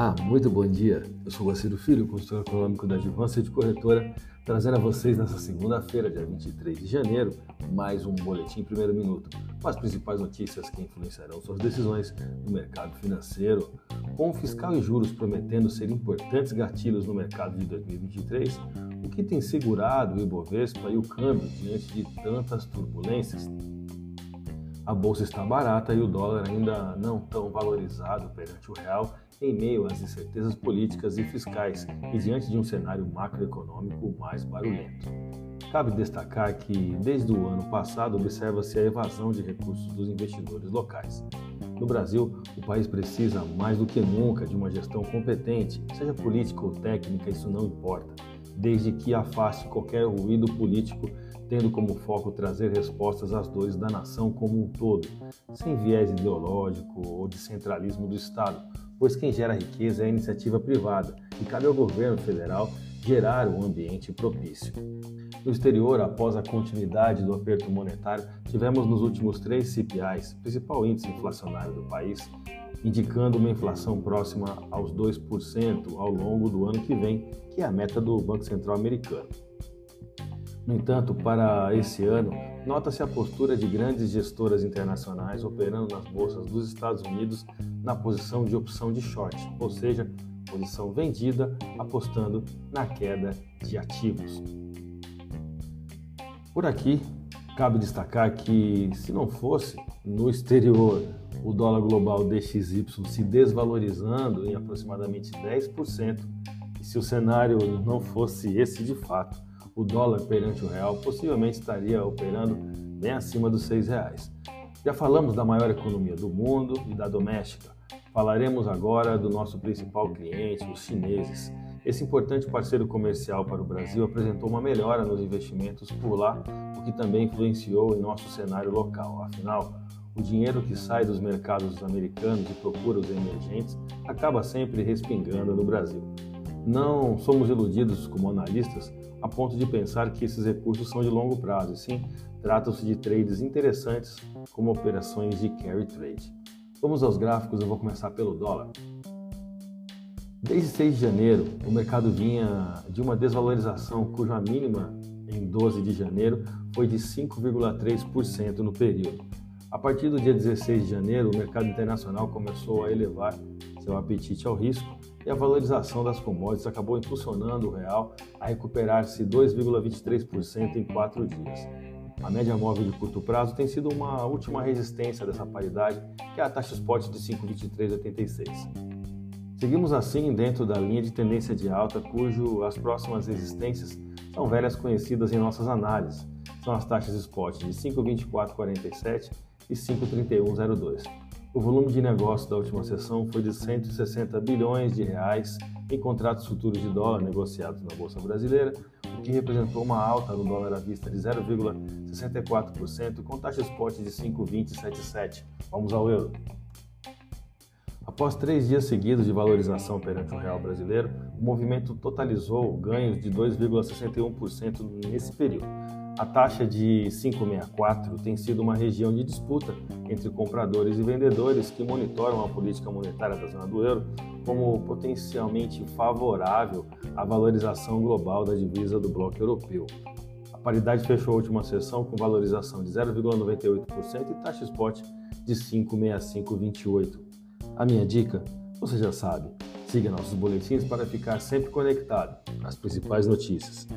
Olá, muito bom dia. Eu sou Guaciro Filho, consultor econômico da Advância de Corretora, trazendo a vocês nessa segunda-feira, dia 23 de janeiro, mais um boletim primeiro minuto, com as principais notícias que influenciarão suas decisões no mercado financeiro. Com o fiscal e juros prometendo ser importantes gatilhos no mercado de 2023, o que tem segurado o Ibovespa e o câmbio diante de tantas turbulências? A bolsa está barata e o dólar ainda não tão valorizado perante o real em meio às incertezas políticas e fiscais e diante de um cenário macroeconômico mais barulhento. Cabe destacar que, desde o ano passado, observa-se a evasão de recursos dos investidores locais. No Brasil, o país precisa mais do que nunca de uma gestão competente, seja política ou técnica, isso não importa, desde que afaste qualquer ruído político, tendo como foco trazer respostas às dores da nação como um todo, sem viés ideológico ou de centralismo do Estado, pois quem gera riqueza é a iniciativa privada e cabe ao governo federal gerar um ambiente propício. No exterior, após a continuidade do aperto monetário, tivemos nos últimos três CPIs, principal índice inflacionário do país, indicando uma inflação próxima aos 2% ao longo do ano que vem, que é a meta do Banco Central americano. No entanto, para esse ano, nota-se a postura de grandes gestoras internacionais operando nas bolsas dos Estados Unidos na posição de opção de short, ou seja, posição vendida apostando na queda de ativos. Por aqui, cabe destacar que se não fosse no exterior o dólar global DXY se desvalorizando em aproximadamente 10%, e se o cenário não fosse esse de fato, o dólar perante o real possivelmente estaria operando bem acima dos R$ reais. Já falamos da maior economia do mundo e da doméstica. Falaremos agora do nosso principal cliente, os chineses. Esse importante parceiro comercial para o Brasil apresentou uma melhora nos investimentos por lá, o que também influenciou em nosso cenário local. Afinal, o dinheiro que sai dos mercados americanos e procura os emergentes acaba sempre respingando no Brasil. Não somos iludidos como analistas a ponto de pensar que esses recursos são de longo prazo, e sim tratam-se de trades interessantes como operações de carry trade. Vamos aos gráficos, eu vou começar pelo dólar. Desde 6 de janeiro, o mercado vinha de uma desvalorização cuja mínima em 12 de janeiro foi de 5,3% no período. A partir do dia 16 de janeiro, o mercado internacional começou a elevar seu apetite ao risco e a valorização das commodities acabou impulsionando o real a recuperar-se 2,23% em quatro dias. A média móvel de curto prazo tem sido uma última resistência dessa paridade, que é a taxa spot de 5,2386. Seguimos assim dentro da linha de tendência de alta, cujo as próximas resistências são velhas conhecidas em nossas análises. São as taxas spot de 5,2447 e 5,3102. O volume de negócio da última sessão foi de 160 bilhões de reais em contratos futuros de dólar negociados na Bolsa Brasileira, o que representou uma alta no dólar à vista de 0,64%, com taxa spot de 5,2077. Vamos ao euro. Após três dias seguidos de valorização perante o real brasileiro, o movimento totalizou ganhos de 2,61% nesse período. A taxa de 5,64 tem sido uma região de disputa entre compradores e vendedores que monitoram a política monetária da zona do euro como potencialmente favorável à valorização global da divisa do bloco europeu. A paridade fechou a última sessão com valorização de 0,98% e taxa spot de 5,6528. A minha dica, você já sabe, siga nossos boletins para ficar sempre conectado às principais notícias.